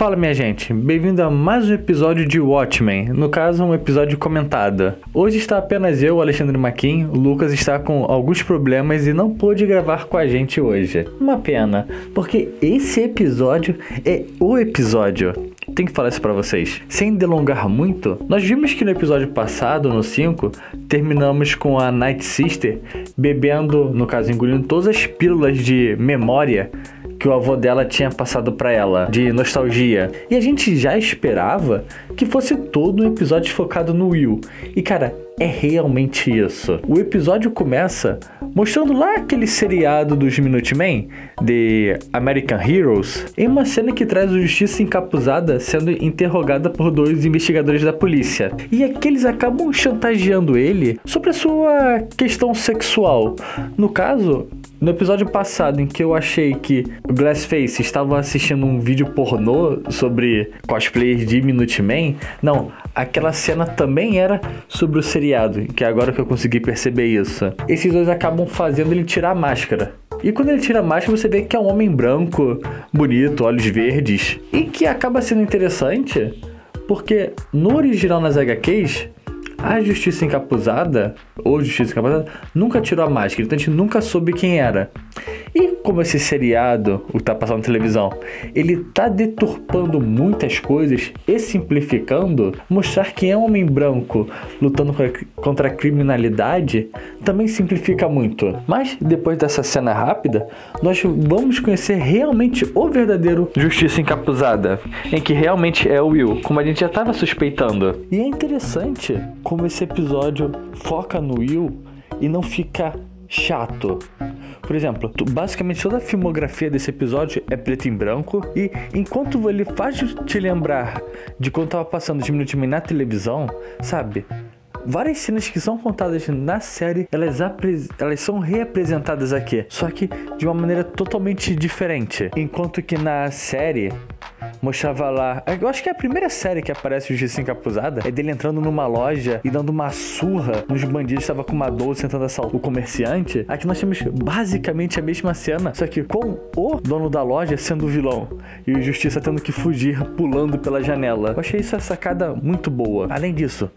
Fala minha gente, bem-vindo a mais um episódio de Watchmen, no caso um episódio comentado. Hoje está apenas eu, Alexandre Maquin, o Lucas está com alguns problemas e não pôde gravar com a gente hoje. Uma pena, porque esse episódio é o episódio. Tem que falar isso pra vocês. Sem delongar muito, nós vimos que no episódio passado, no 5, terminamos com a Night Sister bebendo, no caso engolindo todas as pílulas de memória que o avô dela tinha passado para ela, de nostalgia. E a gente já esperava que fosse todo um episódio focado no Will. E cara, é realmente isso. O episódio começa mostrando lá aquele seriado dos Minutemen, de American Heroes, em uma cena que traz o Justiça encapuzada sendo interrogada por dois investigadores da polícia. E aqueles acabam chantageando ele sobre a sua questão sexual. No caso, no episódio passado, em que eu achei que o Glassface estava assistindo um vídeo pornô sobre cosplayers de Minutemen, não, aquela cena também era sobre o seriado, que é agora que eu consegui perceber isso. Esses dois acabam fazendo ele tirar a máscara. E quando ele tira a máscara, você vê que é um homem branco, bonito, olhos verdes. E que acaba sendo interessante, porque no original nas HQs, a Justiça Encapuzada, ou Justiça Encapuzada, nunca tirou a máscara, então a gente nunca soube quem era. E como esse seriado, o que tá passando na televisão, ele tá deturpando muitas coisas e simplificando, mostrar quem é um homem branco lutando contra a criminalidade também simplifica muito. Mas depois dessa cena rápida, nós vamos conhecer realmente o verdadeiro Justiça Encapuzada, em que realmente é o Will, como a gente já estava suspeitando. E é interessante como esse episódio foca no Will e não fica chato. Por exemplo, basicamente toda a filmografia desse episódio é preto e branco e enquanto ele faz te lembrar de quando tava passando de minutos na televisão, sabe? Várias cenas que são contadas na série, elas, elas são reapresentadas aqui, só que de uma maneira totalmente diferente. Enquanto que na série mostrava lá. Eu acho que é a primeira série que aparece o Justiça Encapuzada é dele entrando numa loja e dando uma surra nos bandidos, estava com uma 12 tentando assaltar o comerciante. Aqui nós temos basicamente a mesma cena, só que com o dono da loja sendo o vilão e o Justiça tendo que fugir pulando pela janela. Eu achei essa sacada muito boa. Além disso,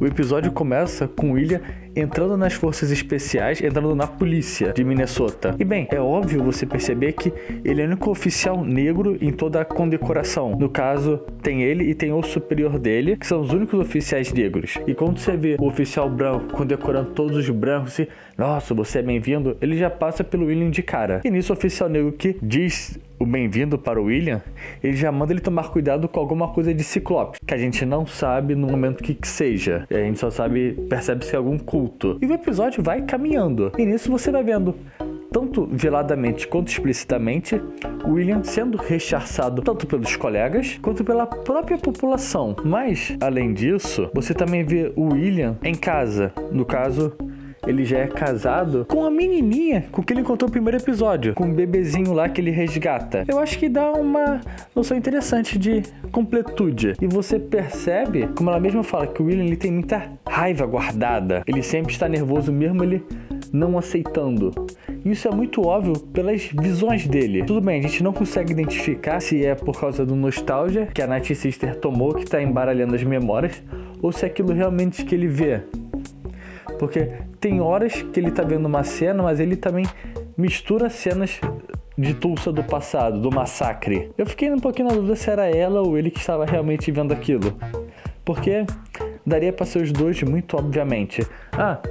o episódio começa com William entrando nas forças especiais, entrando na polícia de Minnesota. E bem, é óbvio você perceber que ele é o único oficial negro em toda a condecoração. No caso, tem ele e tem o superior dele, que são os únicos oficiais negros. E quando você vê o oficial branco condecorando todos os brancos e, nossa, você é bem-vindo, ele já passa pelo William de cara. E nisso o oficial negro que diz o bem-vindo para o William, ele já manda ele tomar cuidado com alguma coisa de ciclope, que a gente não sabe no momento que, que seja. A gente só sabe, percebe se é algum culto. E o episódio vai caminhando. E nisso você vai vendo tanto veladamente quanto explicitamente, William sendo rechaçado tanto pelos colegas quanto pela própria população. Mas, além disso, você também vê o William em casa, no caso, ele já é casado com a menininha com que ele encontrou no primeiro episódio, com o um bebezinho lá que ele resgata. Eu acho que dá uma noção interessante de completude. E você percebe, como ela mesma fala, que o William ele tem muita raiva guardada. Ele sempre está nervoso mesmo ele não aceitando. Isso é muito óbvio pelas visões dele. Tudo bem, a gente não consegue identificar se é por causa do nostalgia que a Night Sister tomou que está embaralhando as memórias ou se é aquilo realmente que ele vê. Porque tem horas que ele tá vendo uma cena, mas ele também mistura cenas de Tulsa do passado, do massacre. Eu fiquei um pouquinho na dúvida se era ela ou ele que estava realmente vendo aquilo. Porque daria para ser os dois muito obviamente. Ah,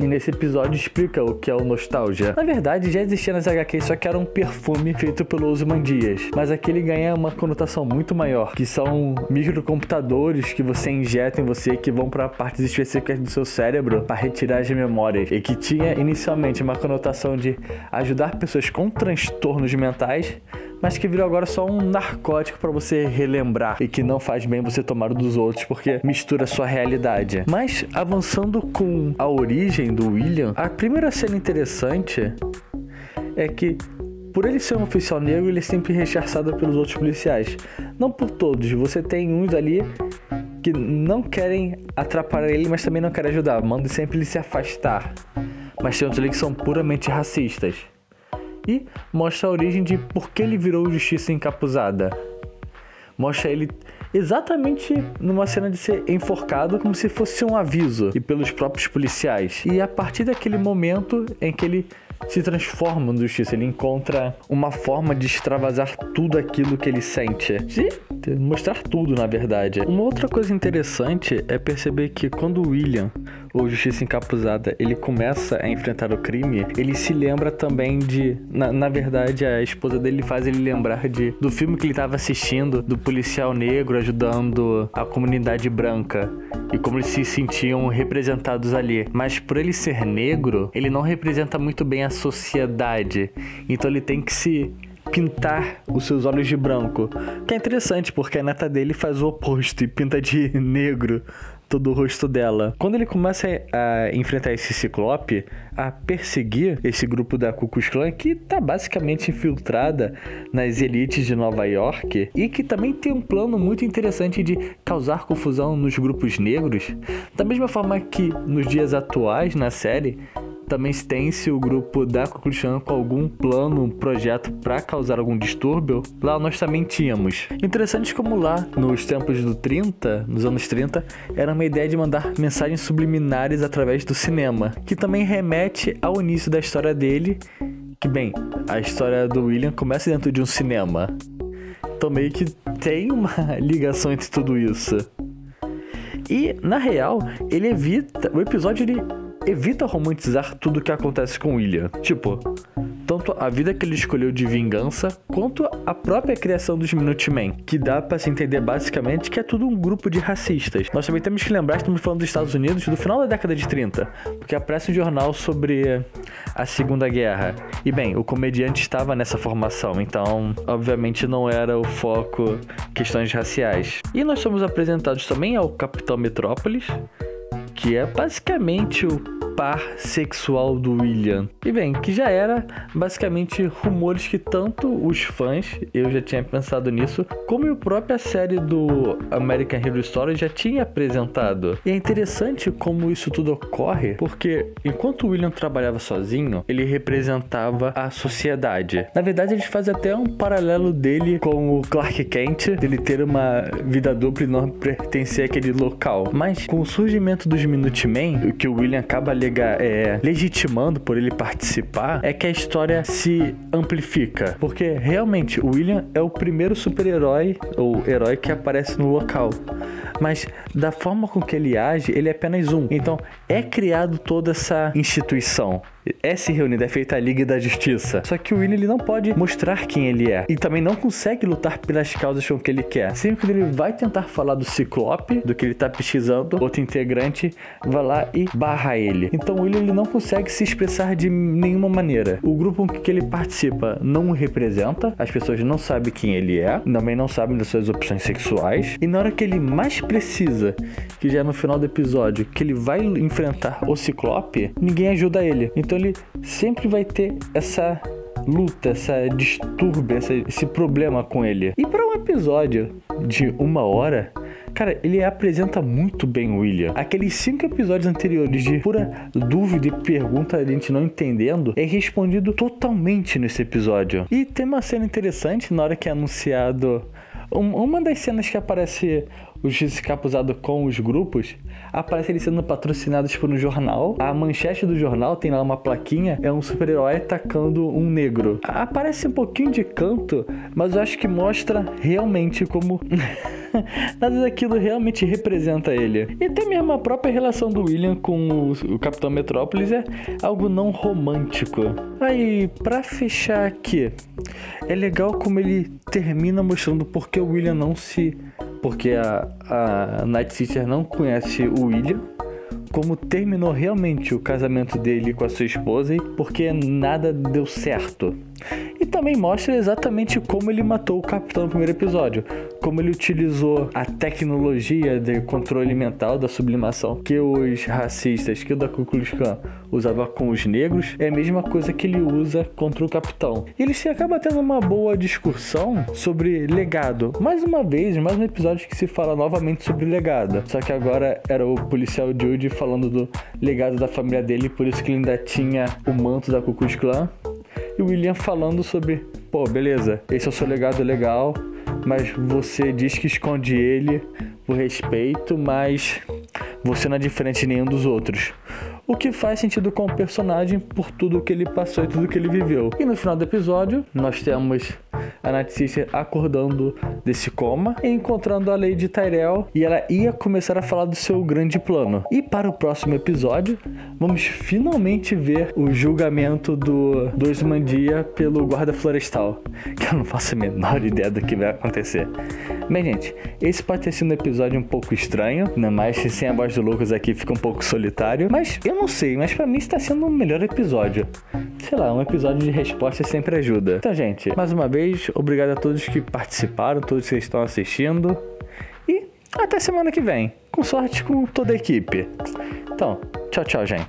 e nesse episódio explica o que é o nostalgia. Na verdade, já existia nas HQs, só que era um perfume feito pelo Ozymandias. Mas aqui ele ganha uma conotação muito maior, que são microcomputadores que você injeta em você que vão para partes específicas do seu cérebro para retirar as memórias. E que tinha inicialmente uma conotação de ajudar pessoas com transtornos mentais mas que virou agora só um narcótico para você relembrar e que não faz bem você tomar o dos outros porque mistura sua realidade. Mas avançando com a origem do William, a primeira cena interessante é que por ele ser um oficial negro, ele é sempre rechaçado pelos outros policiais. Não por todos, você tem uns ali que não querem atrapalhar ele, mas também não querem ajudar, mandam sempre ele se afastar. Mas tem outros ali que são puramente racistas e mostra a origem de por que ele virou justiça encapuzada. mostra ele exatamente numa cena de ser enforcado como se fosse um aviso e pelos próprios policiais. E a partir daquele momento em que ele se transforma no Justiça, ele encontra uma forma de extravasar tudo aquilo que ele sente. De mostrar tudo, na verdade. Uma outra coisa interessante é perceber que quando o William, o Justiça Encapuzada, ele começa a enfrentar o crime, ele se lembra também de. Na, na verdade, a esposa dele faz ele lembrar de do filme que ele estava assistindo, do policial negro ajudando a comunidade branca e como eles se sentiam representados ali. Mas por ele ser negro, ele não representa muito bem a sociedade. Então ele tem que se pintar os seus olhos de branco. Que é interessante, porque a neta dele faz o oposto e pinta de negro todo o rosto dela. Quando ele começa a enfrentar esse ciclope, a perseguir esse grupo da Ku Klux Klan, que tá basicamente infiltrada nas elites de Nova York, e que também tem um plano muito interessante de causar confusão nos grupos negros, da mesma forma que nos dias atuais na série, também tem se o grupo da Kukulchan com algum plano, um projeto para causar algum distúrbio, lá nós também tínhamos. Interessante como lá, nos tempos do 30, nos anos 30, era uma ideia de mandar mensagens subliminares através do cinema, que também remete ao início da história dele, que bem, a história do William começa dentro de um cinema. Então meio que tem uma ligação entre tudo isso. E, na real, ele evita. O episódio ele evita romantizar tudo o que acontece com William. Tipo, tanto a vida que ele escolheu de vingança, quanto a própria criação dos Minutemen, que dá para se entender basicamente que é tudo um grupo de racistas. Nós também temos que lembrar que estamos falando dos Estados Unidos do final da década de 30, porque aparece um jornal sobre a Segunda Guerra. E bem, o comediante estava nessa formação, então obviamente não era o foco questões raciais. E nós somos apresentados também ao Capitão Metrópolis, que é basicamente o par sexual do William. E bem, que já era basicamente rumores que tanto os fãs, eu já tinha pensado nisso, como a própria série do American Hero Story já tinha apresentado. E é interessante como isso tudo ocorre, porque enquanto o William trabalhava sozinho, ele representava a sociedade. Na verdade, eles fazem até um paralelo dele com o Clark Kent, dele ter uma vida dupla e não pertencer àquele local. Mas com o surgimento dos Minutemen, o que o William acaba é, legitimando por ele participar, é que a história se amplifica. Porque realmente o William é o primeiro super-herói ou herói que aparece no local. Mas da forma com que ele age, ele é apenas um. Então é criado toda essa instituição é se reunida, é feita a Liga da Justiça. Só que o William ele não pode mostrar quem ele é. E também não consegue lutar pelas causas com que ele quer. Sempre que ele vai tentar falar do Ciclope, do que ele tá pesquisando, outro integrante vai lá e barra ele. Então o William ele não consegue se expressar de nenhuma maneira. O grupo que ele participa não o representa, as pessoas não sabem quem ele é, também não sabem das suas opções sexuais. E na hora que ele mais precisa, que já é no final do episódio, que ele vai enfrentar o Ciclope, ninguém ajuda ele. Então então ele sempre vai ter essa luta, essa distúrbio, essa, esse problema com ele. E para um episódio de uma hora, Cara, ele apresenta muito bem William. Aqueles cinco episódios anteriores de pura dúvida e pergunta a gente não entendendo é respondido totalmente nesse episódio. E tem uma cena interessante na hora que é anunciado. Um, uma das cenas que aparece o Justiça Capuzado com os grupos, aparece eles sendo patrocinados por um jornal. A manchete do jornal tem lá uma plaquinha, é um super-herói atacando um negro. Aparece um pouquinho de canto, mas eu acho que mostra realmente como nada daquilo realmente representa ele. E até mesmo a própria relação do William com o, Capitão Metrópolis é algo não romântico. Aí, para fechar aqui, é legal como ele termina mostrando porque o William não se porque a, a Night Sister não conhece o William, como terminou realmente o casamento dele com a sua esposa e porque nada deu certo. Também mostra exatamente como ele matou o capitão no primeiro episódio. Como ele utilizou a tecnologia de controle mental da sublimação que os racistas, que o da Ku Klux Klan usava com os negros, é a mesma coisa que ele usa contra o capitão. Eles acabam tendo uma boa discussão sobre legado. Mais uma vez, mais um episódio que se fala novamente sobre legado. Só que agora era o policial Jude falando do legado da família dele, por isso que ele ainda tinha o manto da Ku Klux Klan e o William falando sobre, pô, beleza, esse é o seu legado legal, mas você diz que esconde ele por respeito, mas você não é diferente de nenhum dos outros. O que faz sentido com o personagem por tudo que ele passou e tudo que ele viveu. E no final do episódio, nós temos a Night Sister acordando desse coma e encontrando a Lady Tyrell e ela ia começar a falar do seu grande plano. E para o próximo episódio, vamos finalmente ver o julgamento do, do Osmandia pelo guarda florestal, que eu não faço a menor ideia do que vai acontecer. Bem, gente, esse pode ter sido um episódio um pouco estranho, ainda mais sem a voz do Lucas aqui fica um pouco solitário, mas eu não sei, mas para mim está sendo um melhor episódio. Sei lá, um episódio de resposta sempre ajuda. Então, gente, mais uma vez, obrigado a todos que participaram, todos que estão assistindo. E até semana que vem. Com sorte com toda a equipe. Então, tchau, tchau, gente.